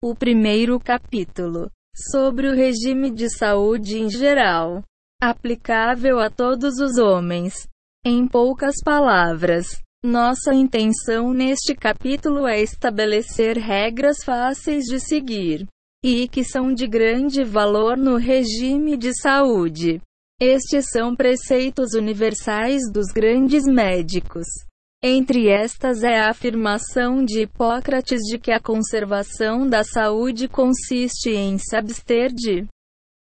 O primeiro capítulo, sobre o regime de saúde em geral, aplicável a todos os homens. Em poucas palavras, nossa intenção neste capítulo é estabelecer regras fáceis de seguir e que são de grande valor no regime de saúde. Estes são preceitos universais dos grandes médicos. Entre estas é a afirmação de Hipócrates de que a conservação da saúde consiste em se abster de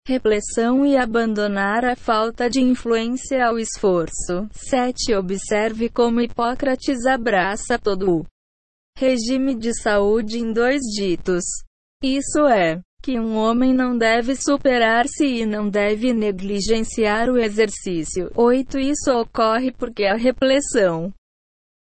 repressão e abandonar a falta de influência ao esforço. 7. Observe como Hipócrates abraça todo o regime de saúde em dois ditos. Isso é, que um homem não deve superar-se e não deve negligenciar o exercício. 8. Isso ocorre porque a repressão,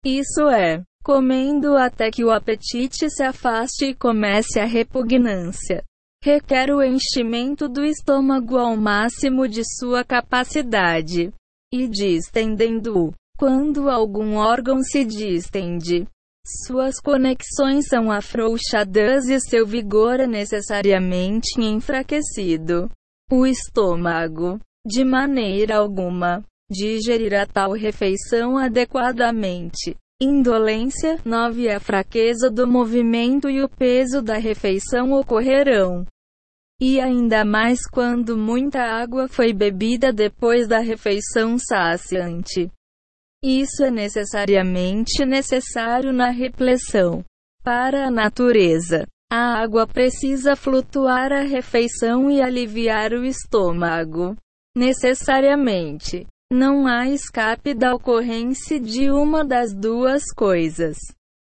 isso é, comendo até que o apetite se afaste e comece a repugnância requer o enchimento do estômago ao máximo de sua capacidade e distendendo-o. Quando algum órgão se distende, suas conexões são afrouxadas e seu vigor é necessariamente enfraquecido. O estômago, de maneira alguma, digerirá tal refeição adequadamente. Indolência 9. A fraqueza do movimento e o peso da refeição ocorrerão e ainda mais quando muita água foi bebida depois da refeição saciante. Isso é necessariamente necessário na repressão. Para a natureza, a água precisa flutuar a refeição e aliviar o estômago. Necessariamente, não há escape da ocorrência de uma das duas coisas.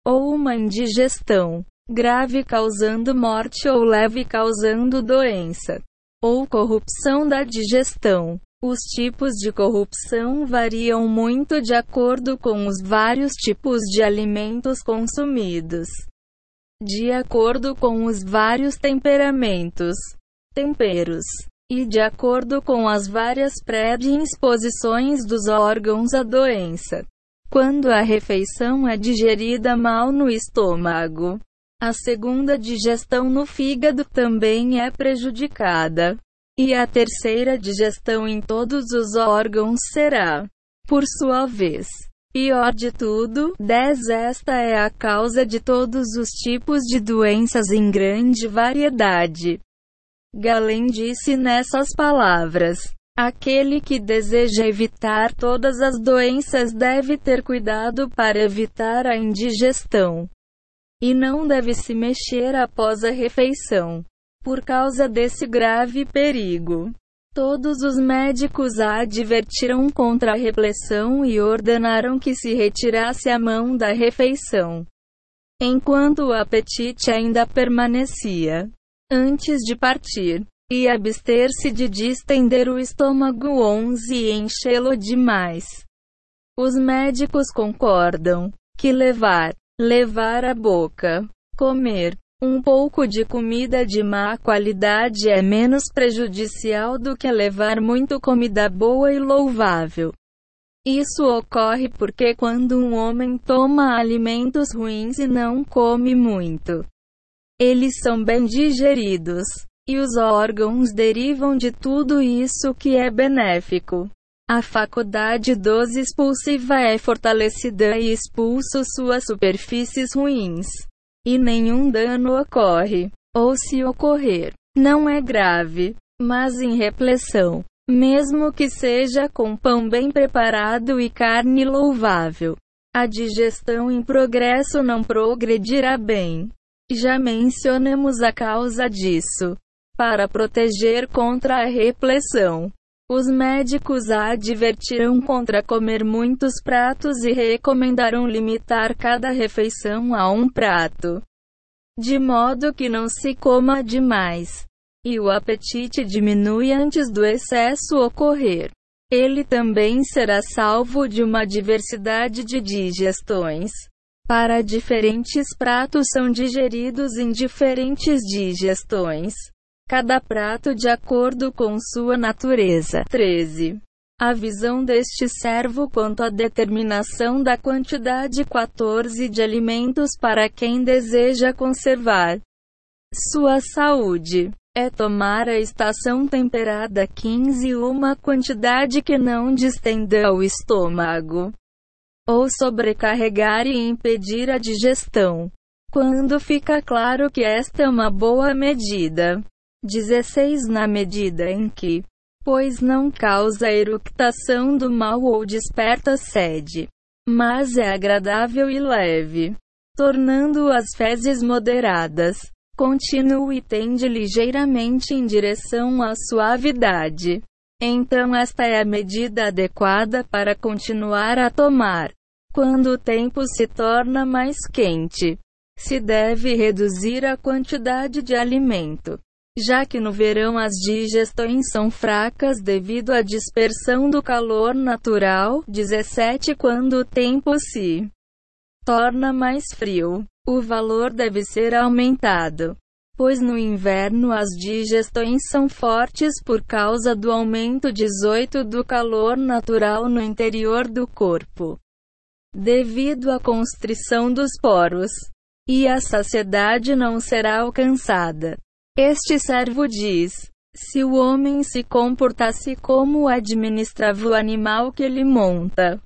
Ou uma indigestão, grave causando morte ou leve causando doença, ou corrupção da digestão. Os tipos de corrupção variam muito de acordo com os vários tipos de alimentos consumidos. De acordo com os vários temperamentos, temperos, e de acordo com as várias predisposições dos órgãos à doença. Quando a refeição é digerida mal no estômago, a segunda digestão no fígado também é prejudicada. E a terceira digestão em todos os órgãos será, por sua vez, pior de tudo. 10. Esta é a causa de todos os tipos de doenças em grande variedade. Galen disse nessas palavras: Aquele que deseja evitar todas as doenças deve ter cuidado para evitar a indigestão e não deve se mexer após a refeição. Por causa desse grave perigo, todos os médicos a advertiram contra a repressão e ordenaram que se retirasse a mão da refeição. Enquanto o apetite ainda permanecia, antes de partir, e abster-se de distender o estômago 11 e enchê-lo demais. Os médicos concordam que levar levar à boca, comer. Um pouco de comida de má qualidade é menos prejudicial do que levar muito comida boa e louvável. Isso ocorre porque quando um homem toma alimentos ruins e não come muito, eles são bem digeridos, e os órgãos derivam de tudo isso que é benéfico. A faculdade dos expulsiva é fortalecida e expulsa suas superfícies ruins. E nenhum dano ocorre. Ou se ocorrer, não é grave, mas em repressão. Mesmo que seja com pão bem preparado e carne louvável. A digestão em progresso não progredirá bem. Já mencionamos a causa disso. Para proteger contra a repressão, os médicos advertiram contra comer muitos pratos e recomendaram limitar cada refeição a um prato, de modo que não se coma demais e o apetite diminui antes do excesso ocorrer. Ele também será salvo de uma diversidade de digestões. Para diferentes pratos são digeridos em diferentes digestões cada prato de acordo com sua natureza. 13. A visão deste servo quanto à determinação da quantidade 14 de alimentos para quem deseja conservar sua saúde. É tomar a estação temperada 15 uma quantidade que não distenda o estômago. Ou sobrecarregar e impedir a digestão. Quando fica claro que esta é uma boa medida. 16 Na medida em que, pois não causa eructação do mal ou desperta sede, mas é agradável e leve, tornando as fezes moderadas. Continue e tende ligeiramente em direção à suavidade. Então, esta é a medida adequada para continuar a tomar. Quando o tempo se torna mais quente, se deve reduzir a quantidade de alimento, já que no verão as digestões são fracas devido à dispersão do calor natural. 17 Quando o tempo se torna mais frio, o valor deve ser aumentado, pois no inverno as digestões são fortes por causa do aumento 18 do calor natural no interior do corpo, devido à constrição dos poros e a saciedade não será alcançada. Este servo diz: se o homem se comportasse como administrava o animal que ele monta,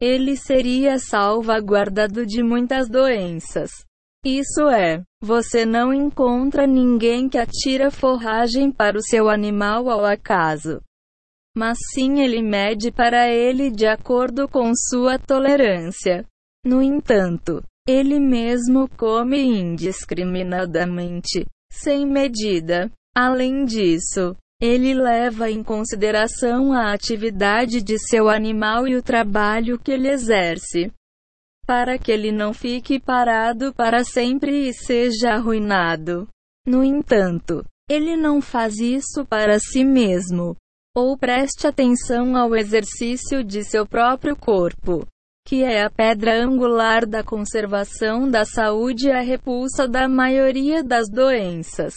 ele seria salvaguardado de muitas doenças. Isso é, você não encontra ninguém que atira forragem para o seu animal ao acaso. Mas sim ele mede para ele de acordo com sua tolerância. No entanto, ele mesmo come indiscriminadamente, sem medida. Além disso, ele leva em consideração a atividade de seu animal e o trabalho que ele exerce, para que ele não fique parado para sempre e seja arruinado. No entanto, ele não faz isso para si mesmo, ou preste atenção ao exercício de seu próprio corpo que é a pedra angular da conservação da saúde e a repulsa da maioria das doenças.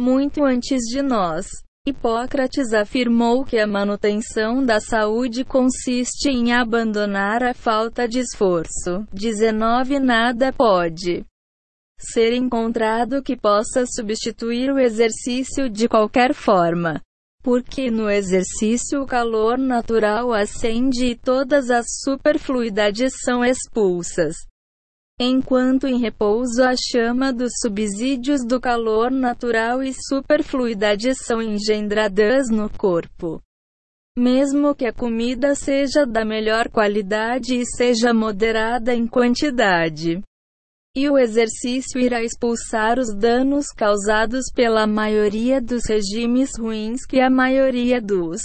Muito antes de nós, Hipócrates afirmou que a manutenção da saúde consiste em abandonar a falta de esforço. 19 Nada pode ser encontrado que possa substituir o exercício de qualquer forma porque no exercício o calor natural ascende e todas as superfluidades são expulsas. Enquanto em repouso a chama dos subsídios do calor natural e superfluidades são engendradas no corpo. Mesmo que a comida seja da melhor qualidade e seja moderada em quantidade, e o exercício irá expulsar os danos causados pela maioria dos regimes ruins que a maioria dos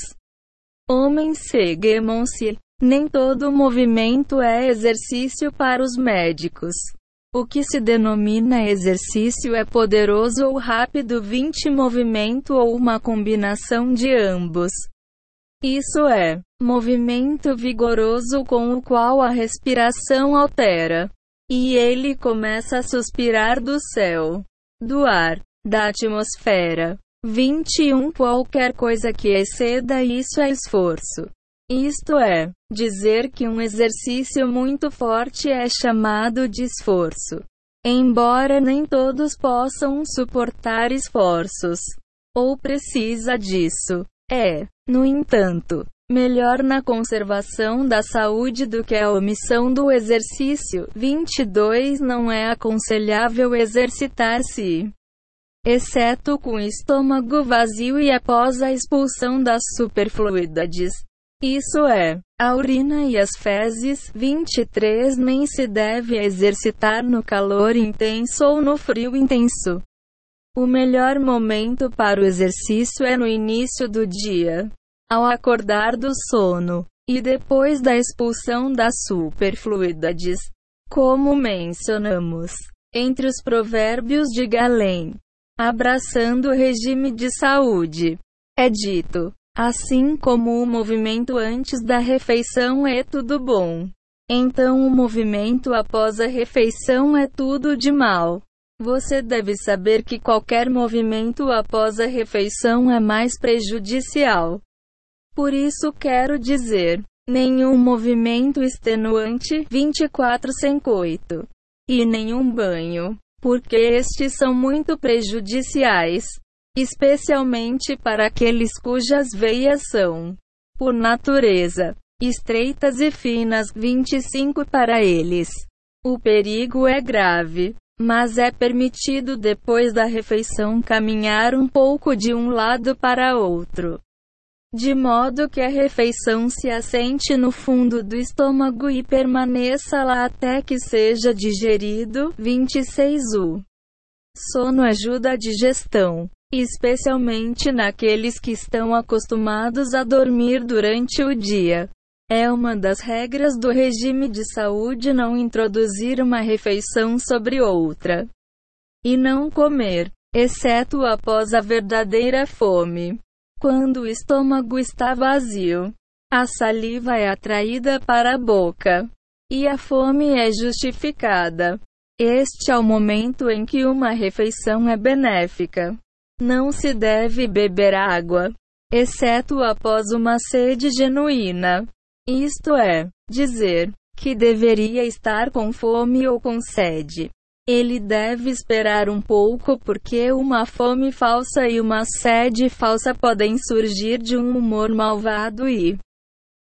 homens seguem-se. Nem todo movimento é exercício para os médicos. O que se denomina exercício é poderoso ou rápido 20 movimento ou uma combinação de ambos. Isso é, movimento vigoroso com o qual a respiração altera e ele começa a suspirar do céu, do ar, da atmosfera. 21 Qualquer coisa que exceda isso é esforço. Isto é, dizer que um exercício muito forte é chamado de esforço. Embora nem todos possam suportar esforços, ou precisa disso, é, no entanto, melhor na conservação da saúde do que a omissão do exercício. 22 Não é aconselhável exercitar-se, exceto com estômago vazio e após a expulsão das superfluidades. Isso é, a urina e as fezes. 23 Nem se deve exercitar no calor intenso ou no frio intenso. O melhor momento para o exercício é no início do dia ao acordar do sono, e depois da expulsão das superfluidades. Como mencionamos, entre os provérbios de Galém, abraçando o regime de saúde, é dito, assim como o movimento antes da refeição é tudo bom. Então o movimento após a refeição é tudo de mal. Você deve saber que qualquer movimento após a refeição é mais prejudicial. Por isso quero dizer, nenhum movimento extenuante 24 sem coito e nenhum banho porque estes são muito prejudiciais, especialmente para aqueles cujas veias são, por natureza, estreitas e finas. 25 Para eles, o perigo é grave, mas é permitido depois da refeição caminhar um pouco de um lado para outro de modo que a refeição se assente no fundo do estômago e permaneça lá até que seja digerido. 26 O sono ajuda a digestão, especialmente naqueles que estão acostumados a dormir durante o dia. É uma das regras do regime de saúde não introduzir uma refeição sobre outra e não comer, exceto após a verdadeira fome. Quando o estômago está vazio, a saliva é atraída para a boca e a fome é justificada. Este é o momento em que uma refeição é benéfica. Não se deve beber água, exceto após uma sede genuína. Isto é, dizer que deveria estar com fome ou com sede. Ele deve esperar um pouco porque uma fome falsa e uma sede falsa podem surgir de um humor malvado e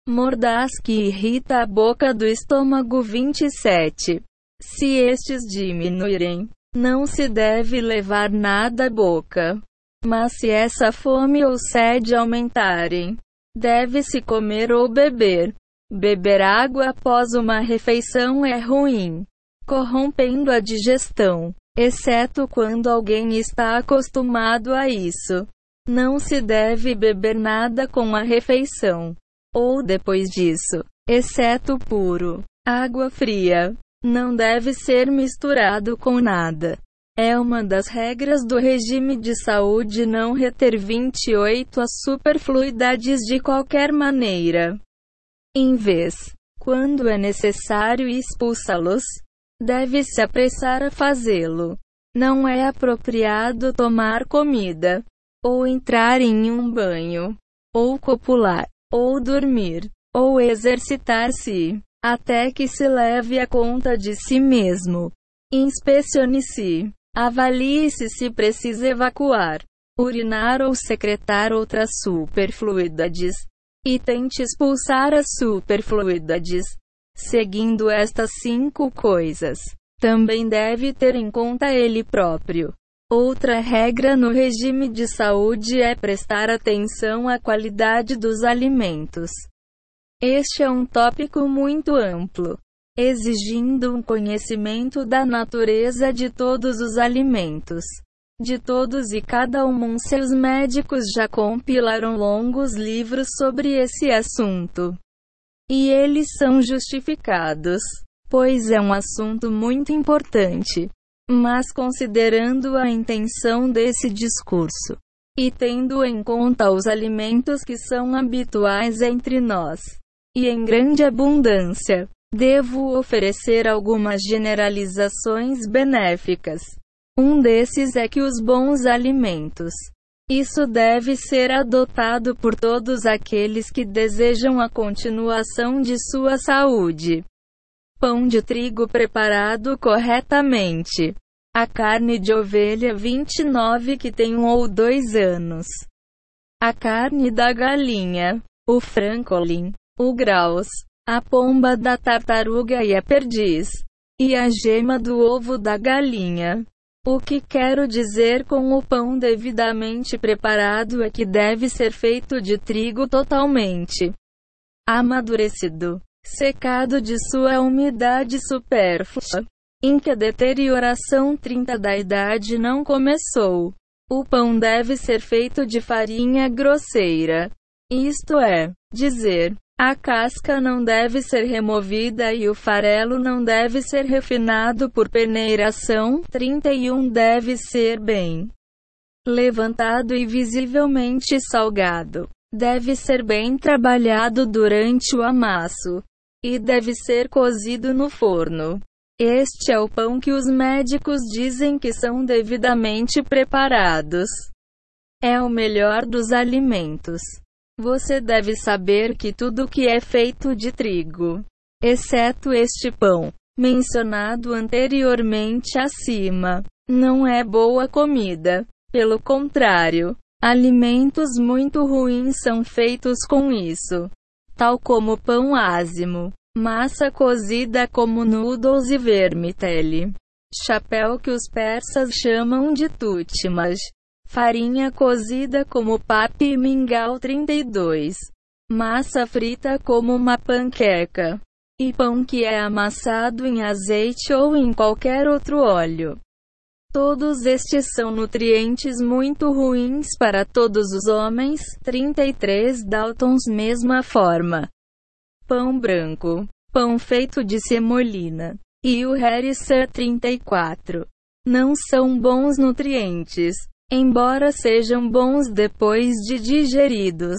mordaz que irrita a boca do estômago 27. Se estes diminuírem, não se deve levar nada à boca. Mas se essa fome ou sede aumentarem, deve-se comer ou beber. Beber água após uma refeição é ruim corrompendo a digestão, exceto quando alguém está acostumado a isso. Não se deve beber nada com a refeição, ou depois disso, exceto puro. Água fria não deve ser misturado com nada. É uma das regras do regime de saúde não reter 28 as superfluidades de qualquer maneira. Em vez, quando é necessário expulsá-los, deve se apressar a fazê-lo. Não é apropriado tomar comida, ou entrar em um banho, ou copular, ou dormir, ou exercitar-se, até que se leve a conta de si mesmo. Inspecione-se. Avalie-se se precisa evacuar, urinar ou secretar outras superfluidades. E tente expulsar as superfluidades seguindo estas cinco coisas. Também deve ter em conta ele próprio. Outra regra no regime de saúde é prestar atenção à qualidade dos alimentos. Este é um tópico muito amplo, exigindo um conhecimento da natureza de todos os alimentos. De todos e cada um, seus médicos já compilaram longos livros sobre esse assunto. E eles são justificados, pois é um assunto muito importante. Mas considerando a intenção desse discurso, e tendo em conta os alimentos que são habituais entre nós, e em grande abundância, devo oferecer algumas generalizações benéficas. Um desses é que os bons alimentos isso deve ser adotado por todos aqueles que desejam a continuação de sua saúde. Pão de trigo preparado corretamente. A carne de ovelha 29 que tem um ou dois anos. A carne da galinha. O francolin. O graus. A pomba da tartaruga e a perdiz. E a gema do ovo da galinha. O que quero dizer com o pão devidamente preparado é que deve ser feito de trigo totalmente. Amadurecido, secado de sua umidade supérflua, em que a deterioração 30 da idade não começou. O pão deve ser feito de farinha grosseira, isto é, dizer, a casca não deve ser removida e o farelo não deve ser refinado por peneiração. 31 deve ser bem levantado e visivelmente salgado. Deve ser bem trabalhado durante o amasso e deve ser cozido no forno. Este é o pão que os médicos dizem que são devidamente preparados. É o melhor dos alimentos. Você deve saber que tudo que é feito de trigo, exceto este pão, mencionado anteriormente acima, não é boa comida. Pelo contrário, alimentos muito ruins são feitos com isso, tal como pão ázimo, massa cozida como noodles e vermicelli, chapéu que os persas chamam de tutmas, farinha cozida como papi e mingau 32, massa frita como uma panqueca, e pão que é amassado em azeite ou em qualquer outro óleo. Todos estes são nutrientes muito ruins para todos os homens. 33 Daltons mesma forma. Pão branco, pão feito de semolina, e o Harrison 34 não são bons nutrientes, embora sejam bons depois de digeridos.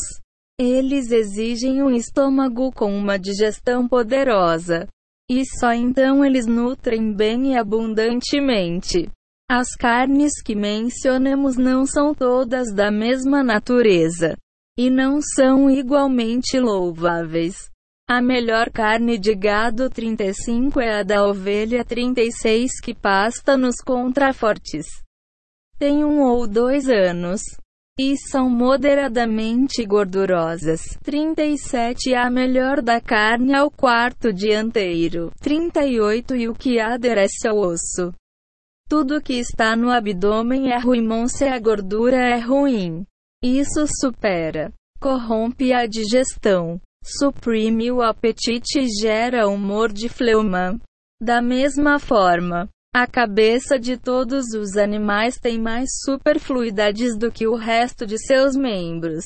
Eles exigem um estômago com uma digestão poderosa. E só então eles nutrem bem e abundantemente. As carnes que mencionamos não são todas da mesma natureza. E não são igualmente louváveis. A melhor carne de gado 35 é a da ovelha 36 que pasta nos contrafortes. Tem um ou dois anos. E são moderadamente gordurosas. 37 A melhor da carne ao quarto dianteiro. 38 E o que aderece ao osso. Tudo que está no abdômen é ruim se a gordura é ruim. Isso supera, corrompe a digestão, suprime o apetite e gera humor de fleuma. Da mesma forma, a cabeça de todos os animais tem mais superfluidades do que o resto de seus membros.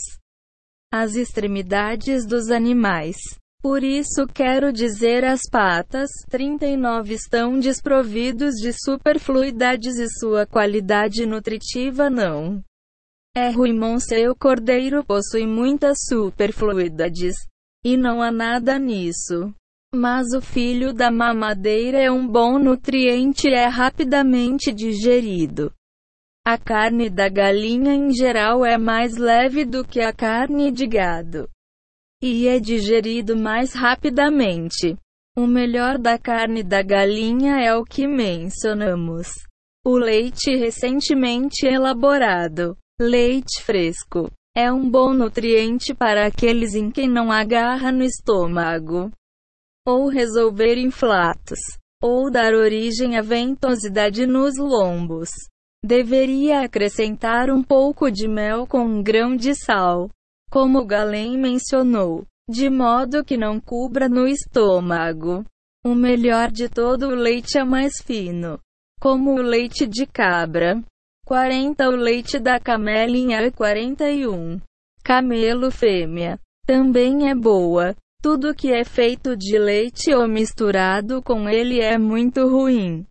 As extremidades dos animais por isso quero dizer as patas 39 estão desprovidos de superfluidades e sua qualidade nutritiva não. É ruim seu cordeiro possui muitas superfluidades. E não há nada nisso. Mas o filho da mamadeira é um bom nutriente e é rapidamente digerido. A carne da galinha em geral é mais leve do que a carne de gado e é digerido mais rapidamente. O melhor da carne da galinha é o que mencionamos. O leite recentemente elaborado, leite fresco, é um bom nutriente para aqueles em quem não agarra no estômago, ou resolver inflatos, ou dar origem à ventosidade nos lombos. Deveria acrescentar um pouco de mel com um grão de sal como Galen mencionou, de modo que não cubra no estômago. O melhor de todo o leite é mais fino, como o leite de cabra. 40 O leite da camelinha 41. Camelo fêmea. Também é boa. Tudo que é feito de leite ou misturado com ele é muito ruim.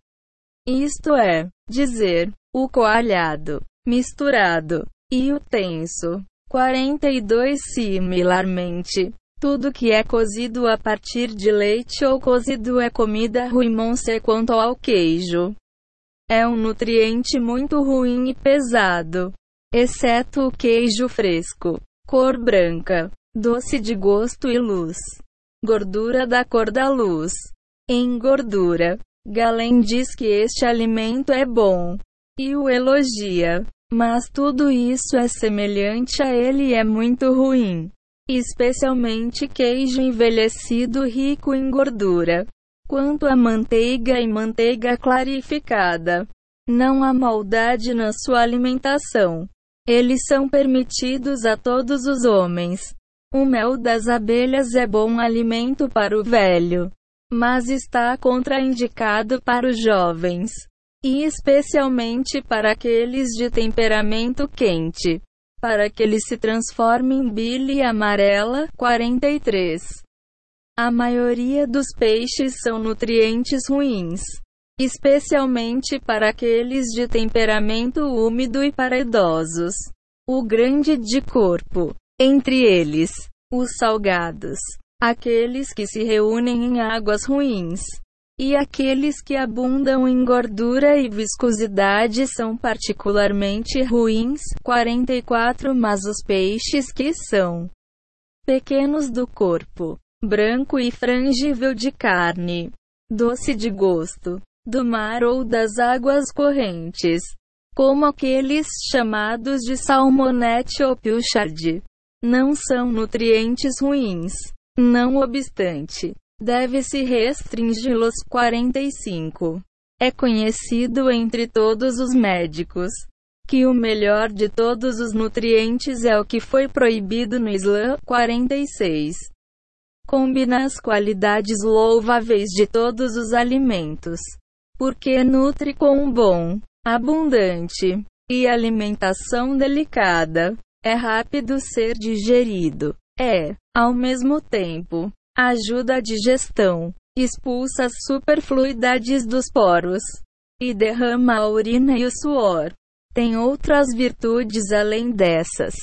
Isto é, dizer, o coalhado, misturado, e o tenso. 42 Similarmente, tudo que é cozido a partir de leite ou cozido é comida ruim-se quanto ao queijo. É um nutriente muito ruim e pesado, exceto o queijo fresco, cor branca, doce de gosto e luz. Gordura da cor da luz. Em gordura, Galen diz que este alimento é bom e o elogia. Mas tudo isso é semelhante a ele e é muito ruim. Especialmente queijo envelhecido rico em gordura. Quanto a manteiga e manteiga clarificada, não há maldade na sua alimentação. Eles são permitidos a todos os homens. O mel das abelhas é bom alimento para o velho, mas está contraindicado para os jovens e especialmente para aqueles de temperamento quente, para que ele se transforme em bile amarela. 43. A maioria dos peixes são nutrientes ruins, especialmente para aqueles de temperamento úmido e para idosos. O grande de corpo, entre eles, os salgados, aqueles que se reúnem em águas ruins, e aqueles que abundam em gordura e viscosidade são particularmente ruins. 44 Mas os peixes que são pequenos do corpo, branco e frangível de carne, doce de gosto, do mar ou das águas correntes, como aqueles chamados de salmonete ou pilchard. Não são nutrientes ruins. Não obstante, deve-se restringi-los. 45. É conhecido entre todos os médicos que o melhor de todos os nutrientes é o que foi proibido no Islã. 46. Combina as qualidades louváveis de todos os alimentos, porque nutre com um bom, abundante e alimentação delicada. É rápido ser digerido. É, ao mesmo tempo, ajuda a digestão expulsa as superfluidades dos poros e derrama a urina e o suor. Tem outras virtudes além dessas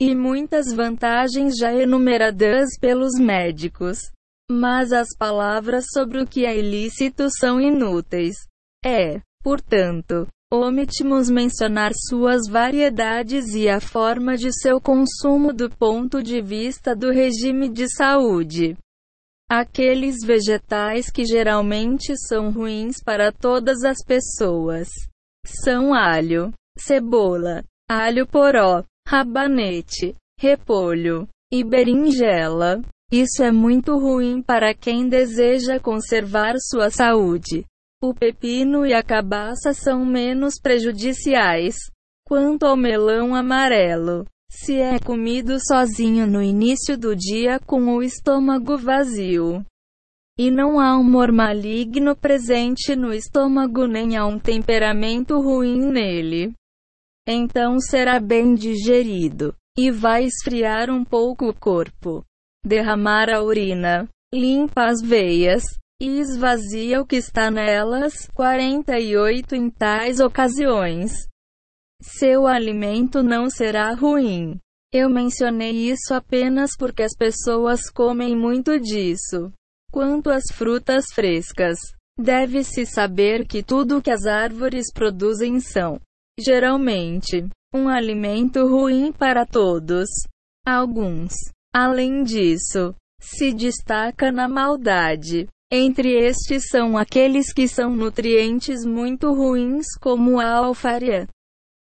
e muitas vantagens já enumeradas pelos médicos. Mas as palavras sobre o que é ilícito são inúteis. É, portanto, omitimos mencionar suas variedades e a forma de seu consumo do ponto de vista do regime de saúde. Aqueles vegetais que geralmente são ruins para todas as pessoas são alho, cebola, alho poró, rabanete, repolho e berinjela. Isso é muito ruim para quem deseja conservar sua saúde. O pepino e a cabaça são menos prejudiciais. Quanto ao melão amarelo, se é comido sozinho no início do dia com o estômago vazio. E não há humor maligno presente no estômago nem há um temperamento ruim nele. Então será bem digerido. E vai esfriar um pouco o corpo. Derramar a urina. Limpa as veias. E esvazia o que está nelas. 48 Em tais ocasiões, seu alimento não será ruim. Eu mencionei isso apenas porque as pessoas comem muito disso. Quanto às frutas frescas, deve-se saber que tudo que as árvores produzem são, geralmente, um alimento ruim para todos. Alguns, além disso, se destaca na maldade. Entre estes são aqueles que são nutrientes muito ruins, como a alfaria,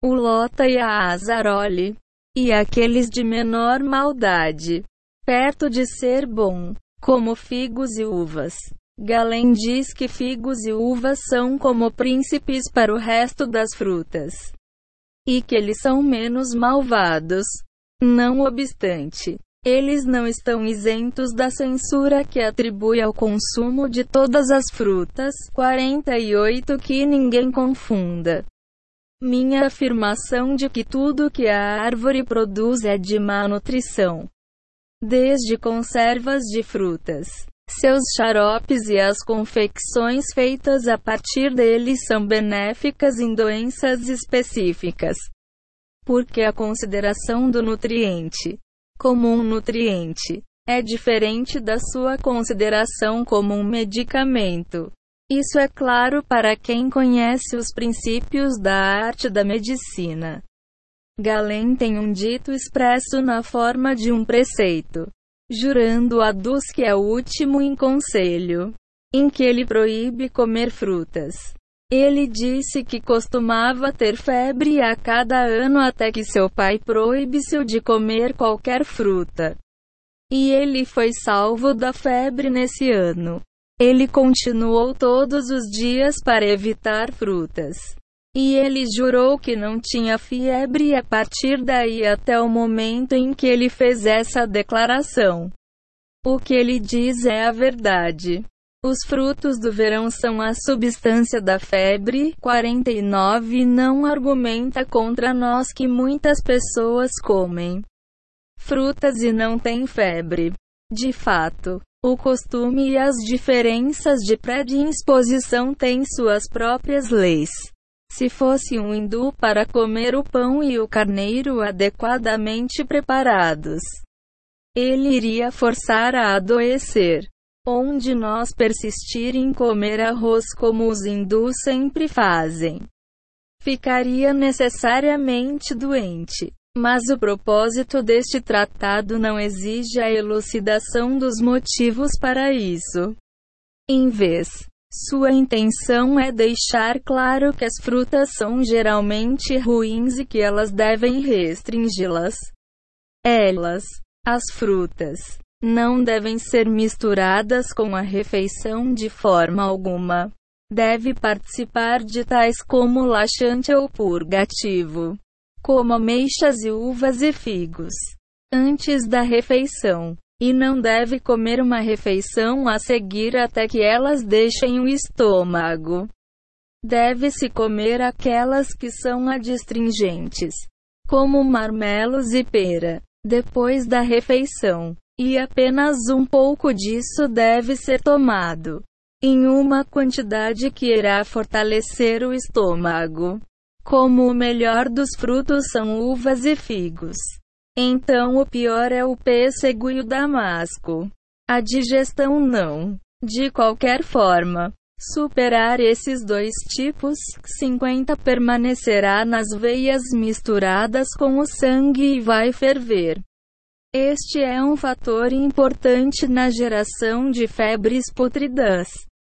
o Lota e a Azarole, e aqueles de menor maldade, perto de ser bom, como figos e uvas. Galém diz que figos e uvas são como príncipes para o resto das frutas, e que eles são menos malvados. Não obstante, eles não estão isentos da censura que atribui ao consumo de todas as frutas. 48 Que ninguém confunda minha afirmação de que tudo que a árvore produz é de má nutrição. Desde conservas de frutas, seus xaropes e as confecções feitas a partir deles são benéficas em doenças específicas. Porque a consideração do nutriente como um nutriente é diferente da sua consideração como um medicamento. Isso é claro para quem conhece os princípios da arte da medicina. Galém tem um dito expresso na forma de um preceito, jurando a dos que é o último em conselho, em que ele proíbe comer frutas. Ele disse que costumava ter febre a cada ano até que seu pai proíbe-se de comer qualquer fruta. E ele foi salvo da febre nesse ano. Ele continuou todos os dias para evitar frutas. E ele jurou que não tinha febre a partir daí até o momento em que ele fez essa declaração. O que ele diz é a verdade. Os frutos do verão são a substância da febre. 49 Não argumenta contra nós que muitas pessoas comem frutas e não têm febre. De fato, o costume e as diferenças de predisposição têm suas próprias leis. Se fosse um hindu para comer o pão e o carneiro adequadamente preparados, ele iria forçar a adoecer. Onde nós persistir em comer arroz como os hindus sempre fazem, ficaria necessariamente doente. Mas o propósito deste tratado não exige a elucidação dos motivos para isso. Em vez Sua intenção é deixar claro que as frutas são geralmente ruins e que elas devem restringi-las. Elas, as frutas, não devem ser misturadas com a refeição de forma alguma. Deve participar de tais como laxante ou purgativo, como ameixas e uvas e figos, antes da refeição. E não deve comer uma refeição a seguir até que elas deixem o estômago. Deve-se comer aquelas que são adstringentes, como marmelos e pera, depois da refeição. E apenas um pouco disso deve ser tomado, em uma quantidade que irá fortalecer o estômago. Como o melhor dos frutos são uvas e figos. Então o pior é o pêssego e o damasco. A digestão não. De qualquer forma, superar esses dois tipos, 50 permanecerá nas veias misturadas com o sangue e vai ferver. Este é um fator importante na geração de febres putridas.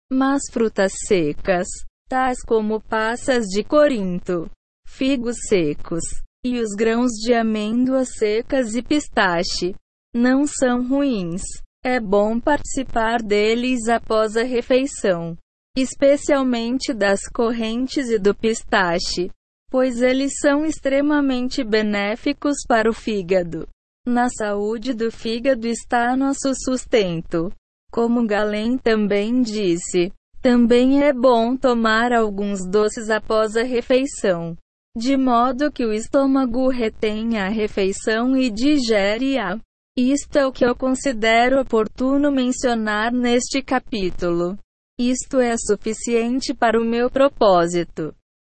Mas frutas secas, tais como passas de Corinto, figos secos, e os grãos de amêndoas secas e pistache não são ruins. É bom participar deles após a refeição, especialmente das correntes e do pistache, pois eles são extremamente benéficos para o fígado. Na saúde do fígado está nosso sustento. Como Galen também disse, também é bom tomar alguns doces após a refeição de modo que o estômago retenha a refeição e digere-a. Isto é o que eu considero oportuno mencionar neste capítulo. Isto é suficiente para o meu propósito.